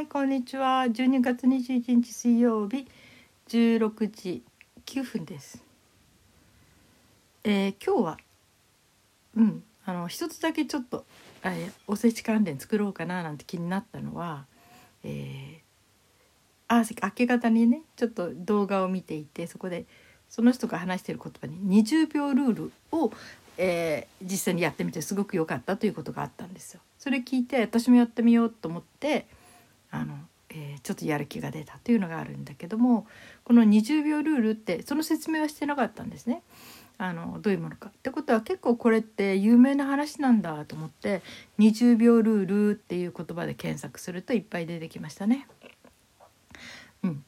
はい、こんにちは。12月21日水曜日16時9分です。えー今日はうんあの一つだけちょっと、えーおせち関連作ろうかななんて気になったのは、えーあ明け方にねちょっと動画を見ていてそこでその人が話してる言葉に20秒ルールを、えー実際にやってみてすごく良かったということがあったんですよ。それ聞いて私もやってみようと思ってあの、えーちょっとやる気が出たというのがあるんだけどもこの20秒ルールってその説明はしてなかったんですね。あのどういうものか。ってことは結構これって有名な話なんだと思って20秒ルールっていう言葉で検索するといっぱい出てきましたね。うん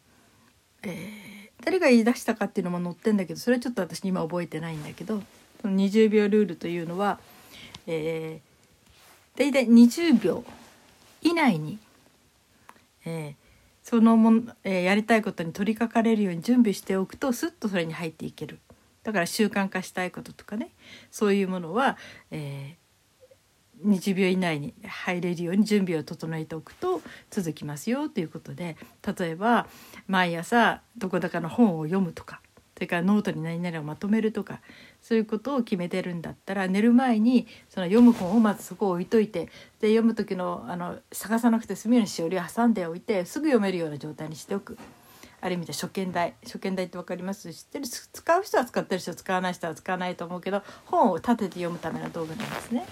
えー誰が言い出したかっていうのも載ってんだけどそれはちょっと私今覚えてないんだけどその20秒ルールというのは、えー、大体20秒以内に、えーそのもん、えーやりたいことに取り掛かれるように準備しておくとスッとそれに入っていける。だから習慣化したいこととかね。そういうものは、えー20秒以内に入れるように準備を整えておくと続きますよということで例えば毎朝どこだかの本を読むとか。それからノートに何々をまとめるとかそういうことを決めてるんだったら寝る前にその読む本をまずそこを置いといてで読む時のあの探さなくて済むようにしおりを挟んでおいてすぐ読めるような状態にしておく。ある意味で初見台。初見台って分かります？知ってる？使う人は使ってる人使わない人は使わないと思うけど本を立てて読むための道具なんですね。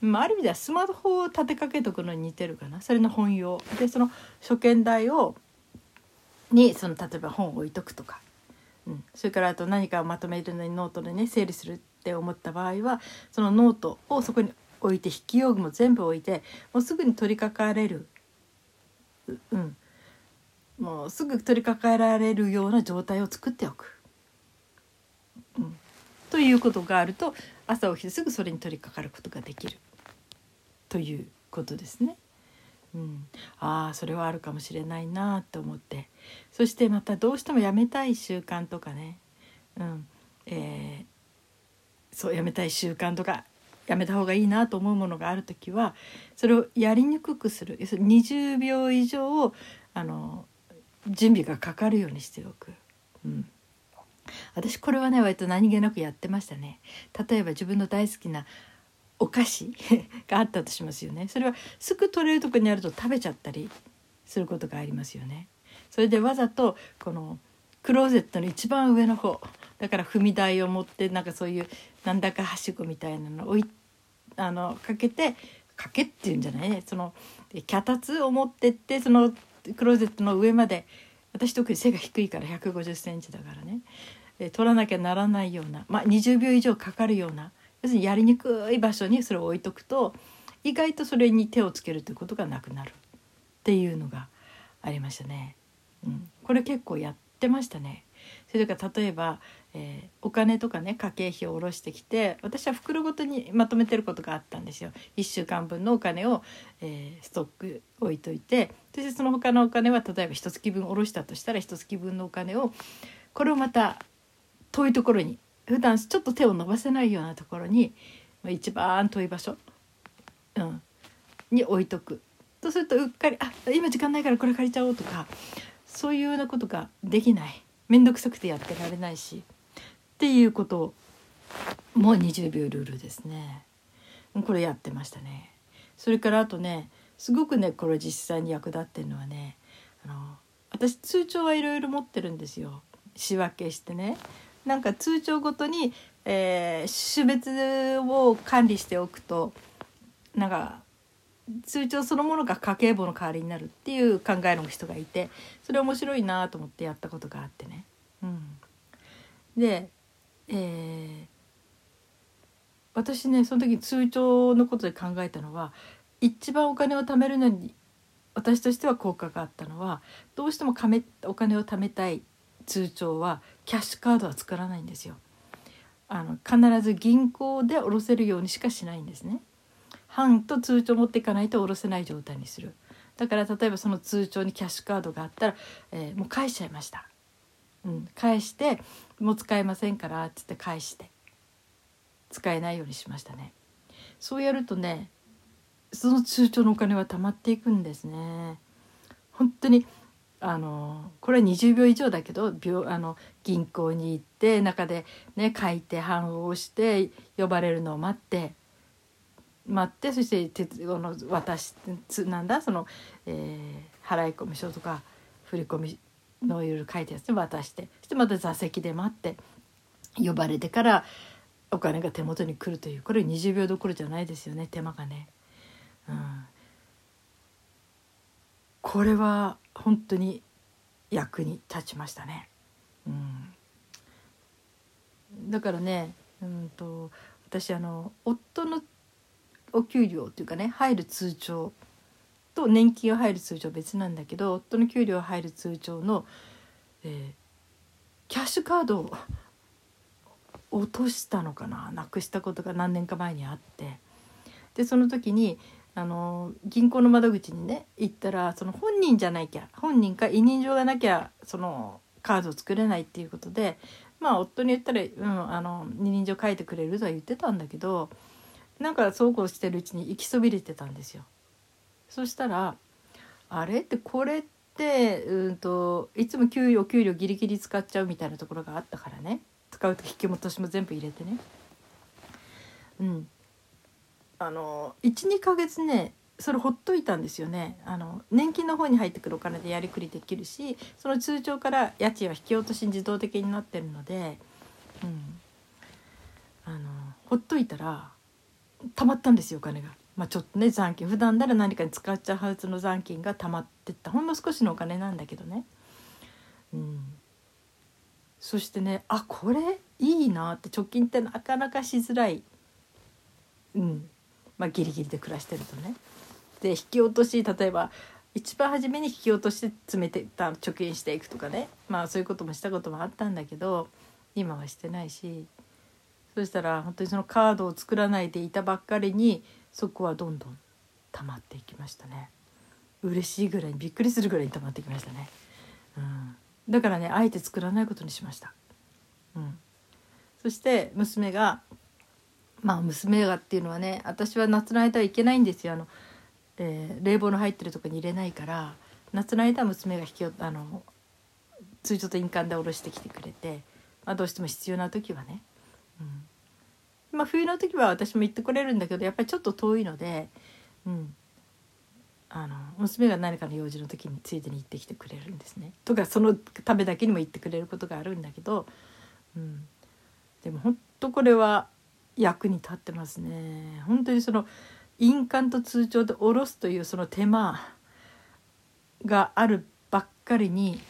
まあ、ある意味ではスマホを立てかけとくのに似てるかな。それの本用。でその初見台をにその例えば本を置いとくとか、それからあと何かをまとめるのにノートでね整理するって思った場合はそのノートをそこに置いて筆記用具も全部置いてもうすぐに取り掛かれる、ううん、もうすぐ取り掛かえられるような状態を作っておく。うん、ということがあると朝起きてすぐそれに取り掛かることができる。ということですね。うん、ああそれはあるかもしれないなと思って。そしてまたどうしてもやめたい習慣とかね、うん。えーそうやめたい習慣とかやめた方がいいなと思うものがある時はそれをやりにくくする。要するに20秒以上あの準備がかかるようにしておく。うん。私これはね割と何気なくやってましたね。例えば自分の大好きなお菓子 があったとしますよね。それはすぐ取れるとこにあると食べちゃったりすることがありますよね。それでわざとこのクローゼットの一番上の方だから踏み台を持ってなんかそういうなんだかはしごみたいなのをいあのかけてかけっていうんじゃないね。その脚立を持ってってそのクローゼットの上まで私特に背が低いから1 5 0センチだからね。取らなきゃならないような、まあ、20秒以上かかるような要するにやりにくい場所にそれを置いとくと意外とそれに手をつけるということがなくなるっていうのがありましたね。うん、これ結構やってましたね。それから例えば、えーお金とかね家計費を下ろしてきて私は袋ごとにまとめてることがあったんですよ。1週間分のお金を、えーストック置いといてそしてその他のお金は例えば一月分下ろしたとしたら一月分のお金をこれをまた遠いところに普段ちょっと手を伸ばせないようなところに一番遠い場所、うん、に置いとく。そうするとうっかり「あ今時間ないからこれ借りちゃおう」とかそういうようなことができない。面倒くさくてやってられないし。っていうことも20秒ルールですね。これやってましたね。それからあとねすごくねこれ実際に役立ってるのはねあの私通帳はいろいろ持ってるんですよ。仕分けしてね。なんか通帳ごとに、えー種別を管理しておくとなんか通帳そのものが家計簿の代わりになるっていう考えの人がいてそれ面白いなと思ってやったことがあってね。うん、で、えー私ねその時通帳のことで考えたのは一番お金を貯めるのに私としては効果があったのはどうしてもお金を貯めたい通帳はキャッシュカードは作らないんですよ。あの必ず銀行で下ろせるようにしかしないんですね。半と通帳持っていかないと下ろせない状態にする。だから例えばその通帳にキャッシュカードがあったら、えーもう返しちゃいました。うん、返してもう使えませんからっつって返して使えないようにしましたね。そうやるとねその通帳のお金は貯まっていくんですね。本当にあのこれは20秒以上だけどあの銀行に行って中でね書いて判をして呼ばれるのを待って待ってそして鉄この渡しなんだ？その、えー、払込書とか振り込みのいろいろ書いたやつで渡してそしてまた座席で待って呼ばれてからお金が手元に来るというこれ20秒どころじゃないですよね手間がね。うん、これは本当に役に立ちましたね。うん、だからね、うんと、私あの夫のお給料っていうかね入る通帳と年金が入る通帳別なんだけど夫の給料入る通帳の、えー、キャッシュカードを落としたのかななくしたことが何年か前にあってでその時にあの銀行の窓口にね行ったらその本人じゃないきゃ本人か委任状がなきゃそのカードを作れないっていうことでまあ夫に言ったら、うん、あの二人状書いてくれるとは言ってたんだけどなんかそうこうしてるうちに行きそびれてたんですよ。そしたらあれってこれってうんといつも給与給料ギリギリ使っちゃうみたいなところがあったからね使うと引き戻しも全部入れてね。うん、あの12ヶ月ねそれほっといたんですよね。あの年金の方に入ってくるお金でやりくりできるしその通帳から家賃は引き落としに自動的になってるので、うん、あのほっといたらたまったんですよお金が。まあ、ちょっとね残金。普段なら何かに使っちゃうはずの残金がたまってった。ほんの少しのお金なんだけどね。うん、そしてねあこれいいなって貯金ってなかなかしづらい、うん、まあ、ギリギリで暮らしてるとね。で引き落とし例えば一番初めに引き落として詰めてた貯金していくとかね。まあそういうこともしたこともあったんだけど今はしてないし。そしたら本当にそのカードを作らないでいたばっかりにそこはどんどん溜まっていきましたね。嬉しいぐらいにびっくりするぐらいに溜まってきましたね、うん、だからねあえて作らないことにしました、うん、そして娘がまあ娘がっていうのはね私は夏の間はいけないんですよ。あの、えー、冷房の入ってるとこに入れないから夏の間は娘が引きあの通常と印鑑で下ろしてきてくれて、まあ、どうしても必要な時はね、うん、まあ冬の時は私も行ってこれるんだけどやっぱりちょっと遠いので、うん、あの娘が何かの用事の時についでに行ってきてくれるんですね。とかそのためだけにも行ってくれることがあるんだけど、うん、でも本当これは役に立ってますね。本当にその印鑑と通帳で下ろすというその手間があるばっかりに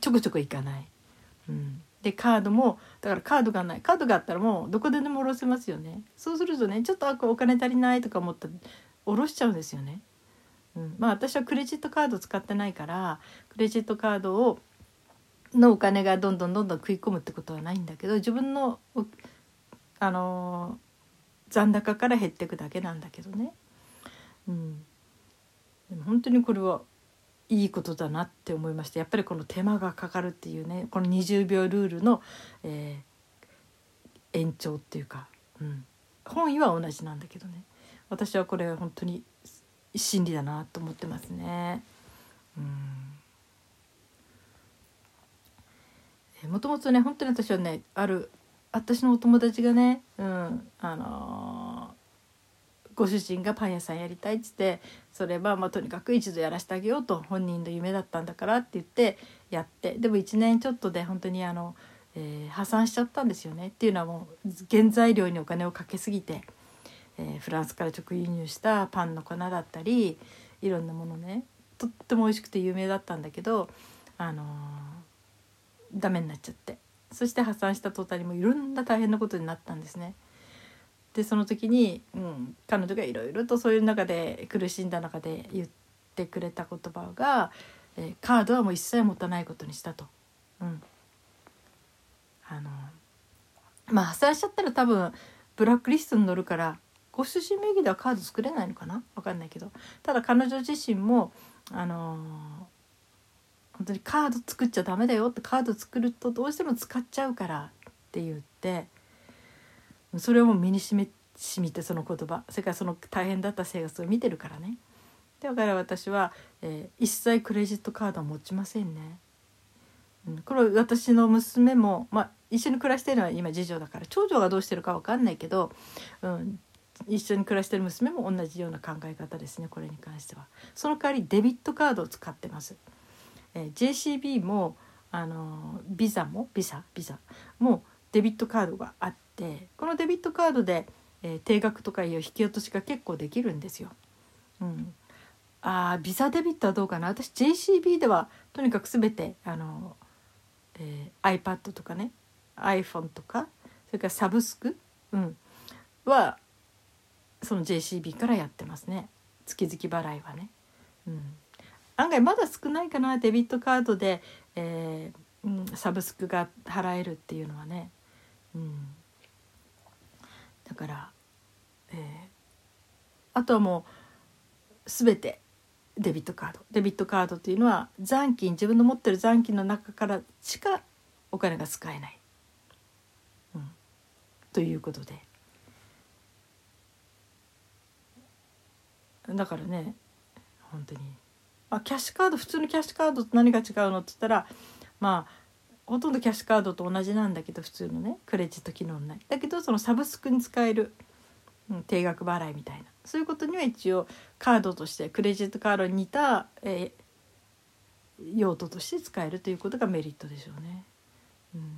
ちょこちょこいかない、うん、でカードもだからカードがない。カードがあったらもうどこででも下ろせますよね。そうするとねちょっとお金足りないとか思ったら下ろしちゃうんですよね、うん、まあ私はクレジットカード使ってないからクレジットカードをのお金がどんどんどんどん食い込むってことはないんだけど自分のあの残高から減っていくだけなんだけどね。うん、でも本当にこれはいいことだなって思いましたやっぱりこの手間がかかるっていうねこの20秒ルールの、えー、延長っていうか、うん、本意は同じなんだけどね私はこれ本当に真理だなと思ってますね。もともとね本当に私はねある私のお友達がね、うん、あのー、ご主人がパン屋さんやりたいっつってそれはまあとにかく一度やらせてあげようと本人の夢だったんだからって言ってやってでも1年ちょっとで本当にあの、えー、破産しちゃったんですよねっていうのはもう原材料にお金をかけすぎて、えー、フランスから直輸入したパンの粉だったりいろんなものねとっても美味しくて有名だったんだけどあのー、ダメになっちゃって。そして破産した途端にもいろんな大変なことになったんですね。でその時に、うん、彼女がいろいろとそういう中で苦しんだ中で言ってくれた言葉が、えー、カードはもう一切持たないことにしたと。うん、あのまあ破産しちゃったら多分ブラックリストに載るからご主人名義ではカード作れないのかな？分かんないけどただ彼女自身もあの本当にカード作っちゃダメだよってカード作るとどうしても使っちゃうからって言ってそれをもう身にしみしみてその言葉それからその大変だった生活を見てるからねだから私は、えー、一切クレジットカードは持ちませんね。うん、これ私の娘も、まあ、一緒に暮らしてるのは今次女だから長女がどうしてるか分かんないけど、うん、一緒に暮らしてる娘も同じような考え方ですねこれに関しては。その代わりデビットカードを使ってます。えー、JCB もあのビザもビザビザもデビットカードがあってこのデビットカードで、えー、定額とかいう引き落としが結構できるんですよ。うん、あビザデビットはどうかな？私 JCB ではとにかく全てあの、えー、iPad とかね iPhone とかそれからサブスク、うん、はその JCB からやってますね月々払いはね。うん、案外まだ少ないかなデビットカードで、えーうん、サブスクが払えるっていうのはね。うん、だから、えー、あとはもう全てデビットカード。デビットカードというのは残金自分の持ってる残金の中からしかお金が使えない、うん、ということで。だからね本当に。あキャッシュカード普通のキャッシュカードと何が違うのって言ったらまあほとんどキャッシュカードと同じなんだけど普通のねクレジット機能ないだけどそのサブスクに使える、うん、定額払いみたいな。そういうことには一応カードとしてクレジットカードに似た、えー、用途として使えるということがメリットでしょうね。うん、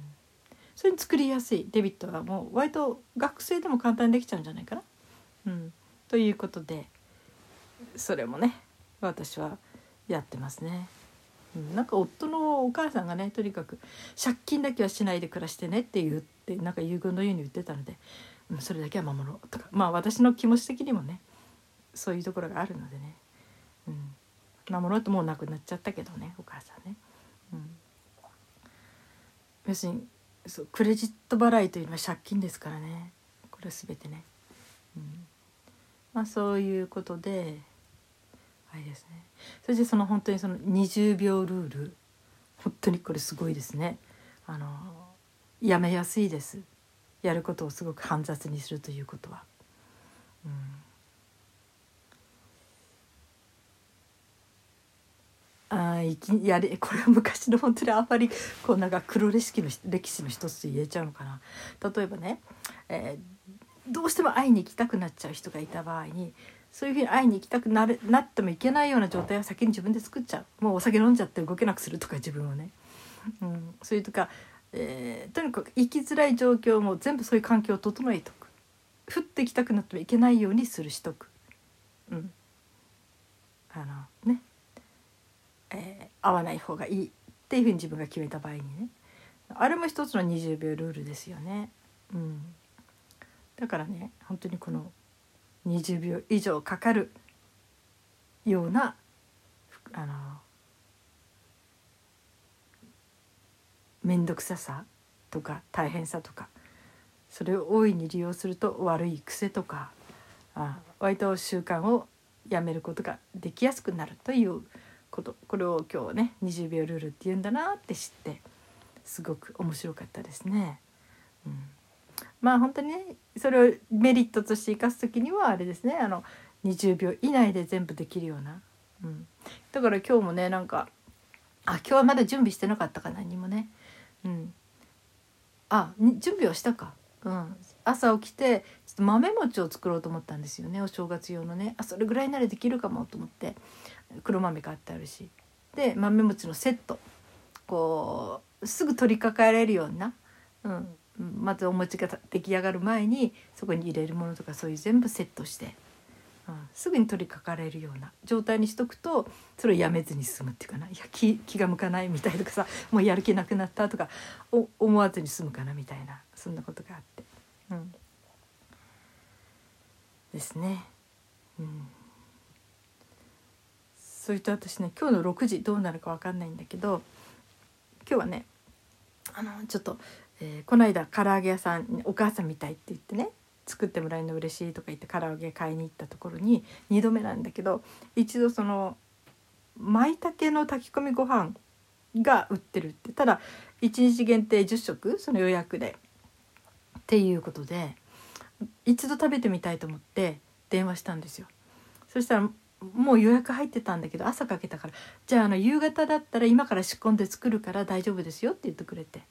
それに作りやすい。デビットはもう割と学生でも簡単にできちゃうんじゃないかな。うん、ということでそれもね私はやってますね。なんか夫のお母さんがねとにかく借金だけはしないで暮らしてねって言ってなんか遺言のように言ってたので、うん、それだけは守ろうとかまあ私の気持ち的にもねそういうところがあるのでね、うん、守ろうともう亡くなっちゃったけどねお母さんね。うん、要するにそうクレジット払いというのは借金ですからねこれ全てね。うんまあ、そういうことでいですね。そしてその本当にその20秒ルール。本当にこれすごいですね。あのやめやすいです。やることをすごく煩雑にするということは。うん。あいきやれこれは昔の本当にあんまりこうなんか黒歴史の歴史の一つと言えちゃうのかな。例えばね、えー、どうしても会いに行きたくなっちゃう人がいた場合にそういうふうに会いに行きたくなるなってもいけないような状態は先に自分で作っちゃう。もうお酒飲んじゃって動けなくするとか自分をね、うん、そういうとか、えー、とにかく生きづらい状況も全部そういう環境を整えとく。降ってきたくなってもいけないようにするしとく、うん、あのね、えー、会わない方がいいっていうふうに自分が決めた場合にね。あれも一つの20秒ルールですよね。うん、だからね本当にこの20秒以上かかるようなあの面倒くささとか大変さとかそれを大いに利用すると悪い癖とかあ割と習慣をやめることができやすくなるということこれを今日ね20秒ルールって言うんだなって知ってすごく面白かったですね。うんまあ本当にねそれをメリットとして生かす時にはあれですね。あの20秒以内で全部できるような、うん、だから今日もねなんかあ今日はまだ準備してなかったか何もね、うん、あ準備はしたか、うん、朝起きてちょっと豆餅を作ろうと思ったんですよね。お正月用のね。あそれぐらいならできるかもと思って。黒豆買ってあるし。で豆餅のセット。こうすぐ取りかかれるような、うん、まずお餅が出来上がる前にそこに入れるものとかそういう全部セットして、うん、すぐに取りかかれるような状態にしとくとそれをやめずに済むっていうかないや気気が向かないみたいとかさ もうやる気なくなったとか思わずに済むかなみたいなそんなことがあって。うん、ですね。うんそれと私ね今日の6時どうなるか分かんないんだけど今日はねあのちょっとえー、この間唐揚げ屋さんお母さんみたいって言ってね作ってもらえるの嬉しいとか言って唐揚げ買いに行ったところに2度目なんだけど一度その舞茸の炊き込みご飯が売ってるってただ1日限定10食その予約でっていうことで一度食べてみたいと思って電話したんですよ。そしたらもう予約入ってたんだけど朝かけたからじゃああの夕方だったら今から仕込んで作るから大丈夫ですよって言ってくれて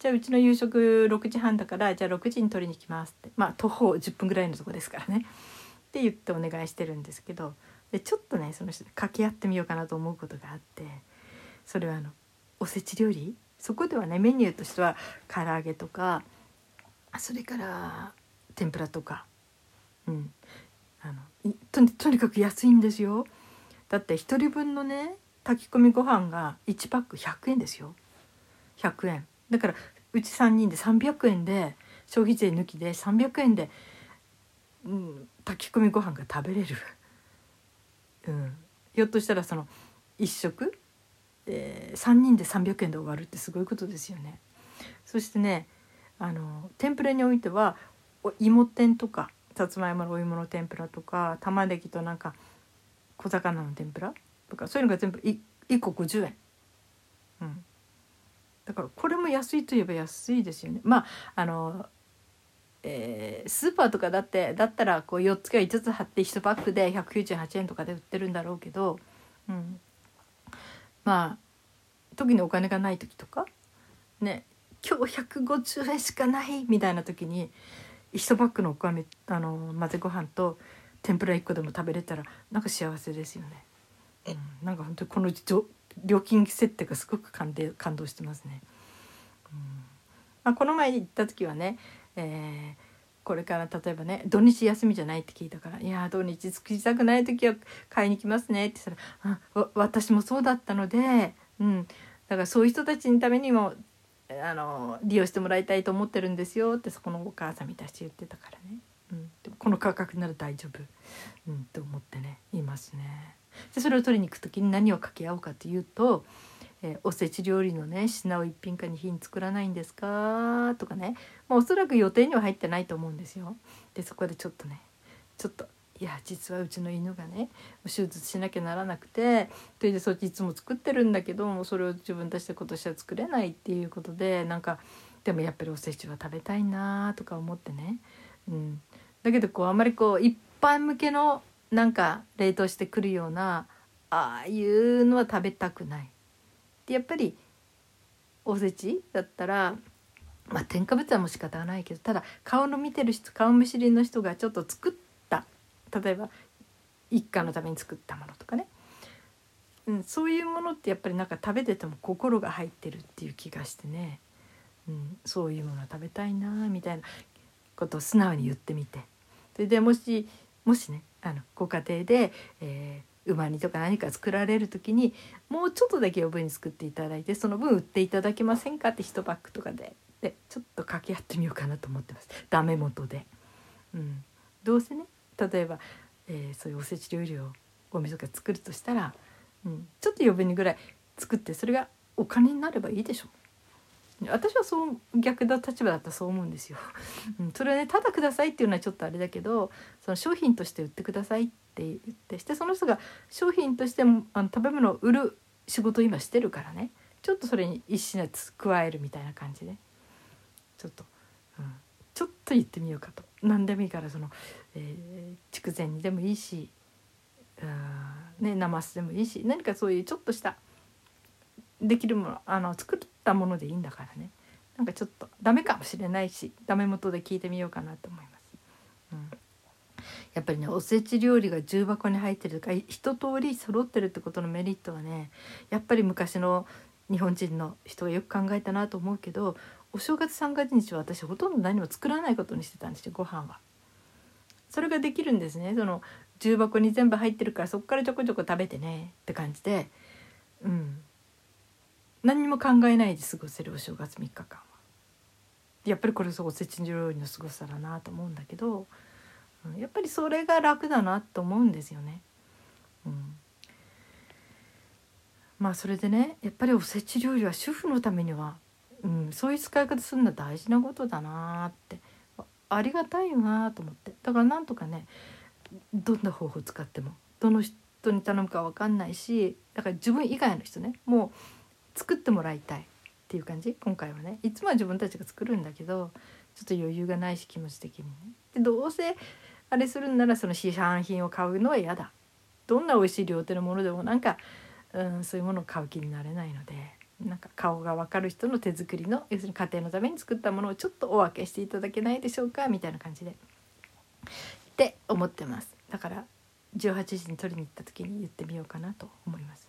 じゃあうちの夕食6時半だからじゃあ6時に取りに来ますって。まあ徒歩10分ぐらいのとこですからね。って言ってお願いしてるんですけどでちょっとねその人掛け合ってみようかなと思うことがあってそれはあのおせち料理？そこではねメニューとしては唐揚げとかそれから天ぷらとか、うん、あのととにかく安いんですよ。だって1人分のね炊き込みご飯が1パック100円ですよ。100円。だからうち3人で300円で消費税抜きで300円で、うん、炊き込みご飯が食べれる、うん、ひょっとしたらその1食、えー、3人で300円で終わるってすごいことですよね。そしてねあの天ぷらにおいては芋天とかさつまいものお芋の天ぷらとか玉ねぎとなんか小魚の天ぷらとかそういうのが全部1個50円、うん、だからこれも安いといえば安いですよね。まああの、えー、スーパーとかだってだったらこう4つか5つ貼って1パックで198円とかで売ってるんだろうけど、うん、まあ特にお金がない時とかね今日150円しかないみたいな時に1パックのお米あの混ぜご飯と天ぷら1個でも食べれたらなんか幸せですよね。うん、なんか本当にこの料金設定がすごく感感動してますね。うん。まあ、この前行った時はね、えー、これから例えばね土日休みじゃないって聞いたから「いや土日作りたくない時は買いに来ますね」って言ったら「私もそうだったので、うん、だからそういう人たちのためにもあの利用してもらいたいと思ってるんですよってそこのお母さんみたいに言ってたからね、うん、でもこの価格なら大丈夫、うん、と思ってねいますね。でそれを取りに行く時に何を掛け合おうかというと、えー、おせち料理のね品を一品か二品作らないんですか?」とかね、まあ、おそらく予定には入ってないと思うんですよ。でそこでちょっとねちょっといや実はうちの犬がね手術しなきゃならなくてそれでそっちいつも作ってるんだけどもそれを自分たちで今年は作れないっていうことでなんかでもやっぱりおせちは食べたいなとか思ってね、うん、だけどこうあんまりこう一般向けのなんか冷凍してくるようなああいうのは食べたくない。でやっぱりおせちだったらまあ添加物はもう仕方がないけどただ顔の見てる人顔見知りの人がちょっと作って例えば一家のために作ったものとかね、うん、そういうものってやっぱりなんか食べてても心が入ってるっていう気がしてね、うん、そういうもの食べたいなみたいなことを素直に言ってみて。それでもしもしねあのご家庭で、えー、馬煮とか何か作られる時にもうちょっとだけ余分に作っていただいてその分売っていただけませんかって1パックとかででちょっと掛け合ってみようかなと思ってます。ダメ元で。うん、どうせね例えば、えー、そういうおせち料理をおみそか作るとしたら、うん、ちょっと余分にぐらい作ってそれがお金になればいいでしょ。私はそう逆の立場だったらそう思うんですよ。うん、それはねただくださいっていうのはちょっとあれだけどその商品として売ってくださいって言ってしてその人が商品としてもあの食べ物を売る仕事を今してるからね。ちょっとそれに一品加えるみたいな感じで。ちょっと、うん、ちょっと言ってみようかと。何でもいいからそのえー、筑前煮でもいいしねなますでもいいし何かそういうちょっとしたできるものあの作ったものでいいんだからね。なんかちょっとダメかもしれないしダメ元で聞いてみようかなと思います。うん、やっぱりねおせち料理が重箱に入ってるとか一通り揃ってるってことのメリットはねやっぱり昔の日本人の人がよく考えたなと思うけどお正月三が日は私ほとんど何も作らないことにしてたんですよご飯は。それができるんですね。その重箱に全部入ってるからそこからちょこちょこ食べてねって感じで。うん。何も考えないで過ごせるお正月3日間は。やっぱりこれそうおせち料理のすごさだなと思うんだけど、うん、やっぱりそれが楽だなと思うんですよね。うん、まあそれでねやっぱりおせち料理は主婦のためには、うん、そういう使い方するのは大事なことだなってありがたいよなと思って。だからなんとかねどんな方法使ってもどの人に頼むか分かんないしだから自分以外の人ねもう作ってもらいたいっていう感じ？今回はね。いつもは自分たちが作るんだけどちょっと余裕がないし気持ち的にね。でどうせあれするんならその市販品を買うのは嫌だ。どんな美味しい料亭のものでもなんか、うん、そういうものを買う気になれないのでなんか顔が分かる人の手作りの要するに家庭のために作ったものをちょっとお分けしていただけないでしょうかみたいな感じで。って思ってます。だから18時に取りに行った時に言ってみようかなと思います、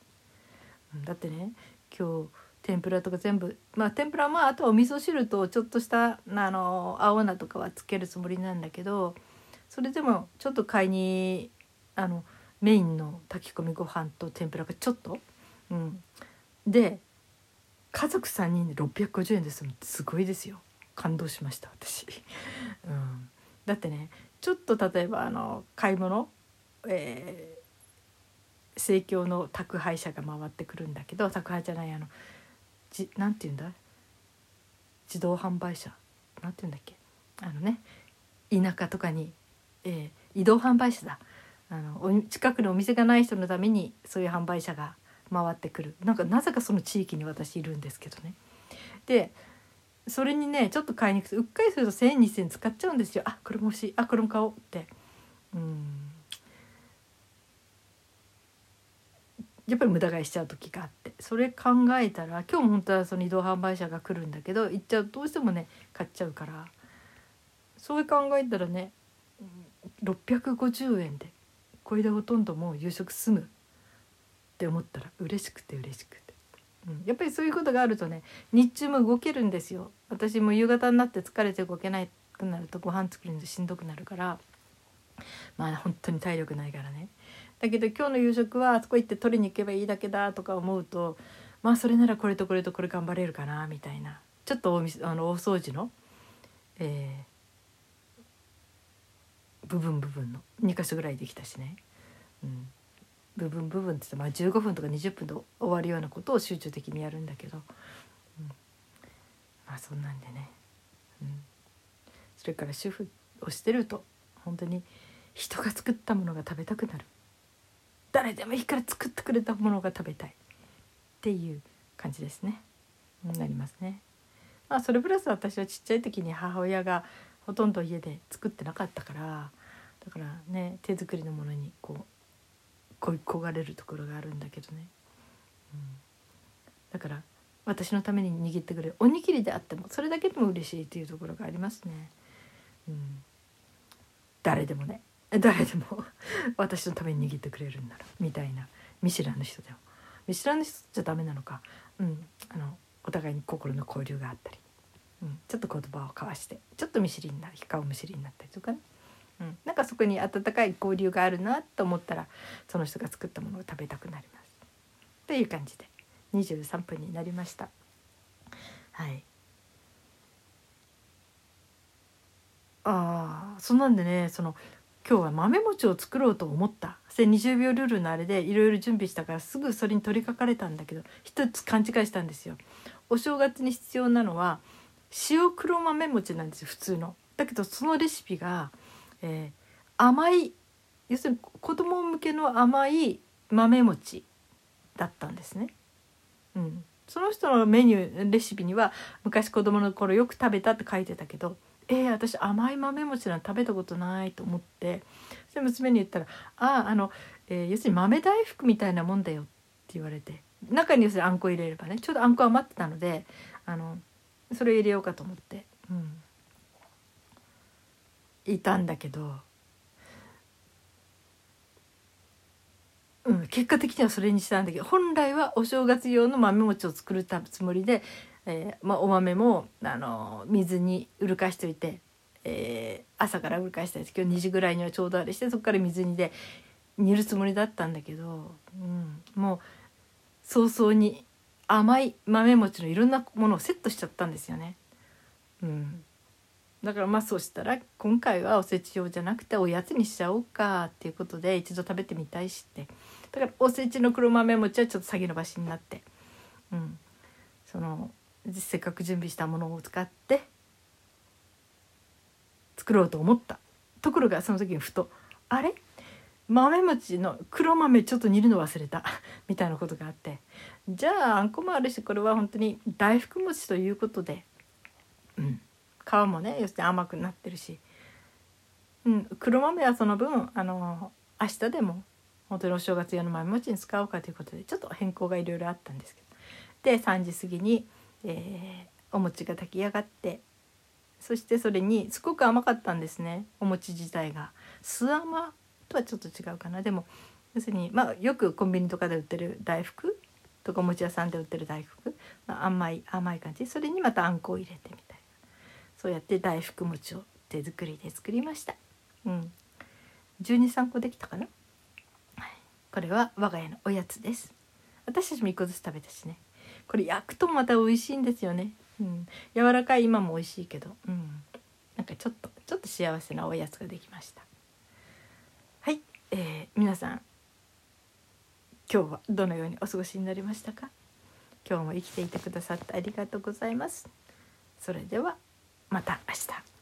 だってね今日天ぷらとか全部まあ天ぷらまあとはお味噌汁とちょっとしたあの青菜とかはつけるつもりなんだけどそれでもちょっと買いにあのメインの炊き込みご飯と天ぷらがちょっと、うん、で家族3人で650円ですすごいですよ。感動しました私、うん、だってねちょっと例えばあの買い物えー、生協の宅配車が回ってくるんだけど宅配じゃないあのじなんて言うんだ？自動販売車。なんて言うんだっけ？あのね田舎とかに、えー、移動販売車だ。あの近くのお店がない人のためにそういう販売車が回ってくる。なんかなぜかその地域に私いるんですけどね。でそれにねちょっと買いに行くとうっかりすると1,000円2,000円使っちゃうんですよ。あこれも欲しい。あこれも買おうって。うん。やっぱり無駄買いしちゃう時があってそれ考えたら今日も本当はその移動販売車が来るんだけど行っちゃうどうしてもね買っちゃうからそう考えたらね650円でこれでほとんどもう夕食済むって思ったら嬉しくて嬉しくて、うん、やっぱりそういうことがあるとね日中も動けるんですよ。私も夕方になって疲れて動けなくなるとご飯作るのしんどくなるからまあ本当に体力ないからね。だけど今日の夕食はあそこ行って取りに行けばいいだけだとか思うとまあそれならこれとこれとこれ頑張れるかなみたいな。ちょっとおあの大掃除の、えー、部分部分の2箇所ぐらいできたしね、うん、部分部分って言ってまあ15分とか20分で終わるようなことを集中的にやるんだけど、うん、まあそんなんでね、うん、それから主婦をしてると本当に人が作ったものが食べたくなる。誰でもいいから作ってくれたものが食べたいっていう感じですね。なりますね。まあそれプラス私はちっちゃい時に母親がほとんど家で作ってなかったからだからね手作りのものにこう恋焦がれるところがあるんだけどね、うん、だから私のために握ってくれるおにぎりであってもそれだけでも嬉しいっていうところがありますね。うん、誰でもね誰でも私のために握ってくれるんだろうみたいな見知らぬ人でも見知らぬ人じゃダメなのか、うん、あのお互いに心の交流があったり、うん、ちょっと言葉を交わしてちょっと見知りになる顔見知りになったりとかね、うん、なんかそこに温かい交流があるなと思ったらその人が作ったものを食べたくなります。という感じで23分になりました。はい。ああそんなんでねその今日は豆餅を作ろうと思ったそれ20秒ルールのあれでいろいろ準備したからすぐそれに取りかかれたんだけど一つ勘違いしたんですよ。お正月に必要なのは塩黒豆餅なんですよ普通の。だけどそのレシピが、えー、甘い要するに子供向けの甘い豆餅だったんですね。うん、その人のメニューレシピには昔子供の頃よく食べたって書いてたけどえー、私甘い豆餅なん食べたことないと思って。それ娘に言ったら「あああの、えー、要するに豆大福みたいなもんだよ」って言われて。中に要するにあんこ入れればね。ちょうどあんこ余ってたのであのそれ入れようかと思って、うん、いたんだけど、うん、結果的にはそれにしたんだけど本来はお正月用の豆餅を作るつもりでえーまあ、お豆もあの水にうるかしといて、えー、朝からうるかしたんです今日2時ぐらいにはちょうどあれしてそこから水煮で煮るつもりだったんだけど、うん、もう早々に甘い豆餅のいろんなものをセットしちゃったんですよね。うん、だからまあそうしたら今回はおせち用じゃなくておやつにしちゃおうかっていうことで一度食べてみたいしって。だからおせちの黒豆餅はちょっと下げ伸ばしになって、うん、そのせっかく準備したものを使って作ろうと思った。ところがその時にふと「あれ？豆餅の黒豆ちょっと煮るの忘れた」みたいなことがあって。じゃああんこもあるしこれは本当に大福餅ということで、うん、皮もね要するに甘くなってるし、うん、黒豆はその分あの明日でも本当にお正月用の豆餅に使おうかということでちょっと変更がいろいろあったんですけど。で3時過ぎに、えー、お餅が炊き上がってそしてそれにすごく甘かったんですねお餅自体が。酢甘とはちょっと違うかな。でも要するにまあよくコンビニとかで売ってる大福とかお餅屋さんで売ってる大福、まあ、甘い甘い感じ。それにまたあんこを入れてみたいな。そうやって大福餅を手作りで作りました。うん。123個できたかな、これは我が家のおやつです。私たちも1個ずつ食べたしね。これ焼くとまた美味しいんですよね。うん、柔らかい今も美味しいけど、うん、なんかちょっとちょっと幸せなおやつができました。はい、えー、皆さん今日はどのようにお過ごしになりましたか？今日も生きていてくださってありがとうございます。それではまた明日。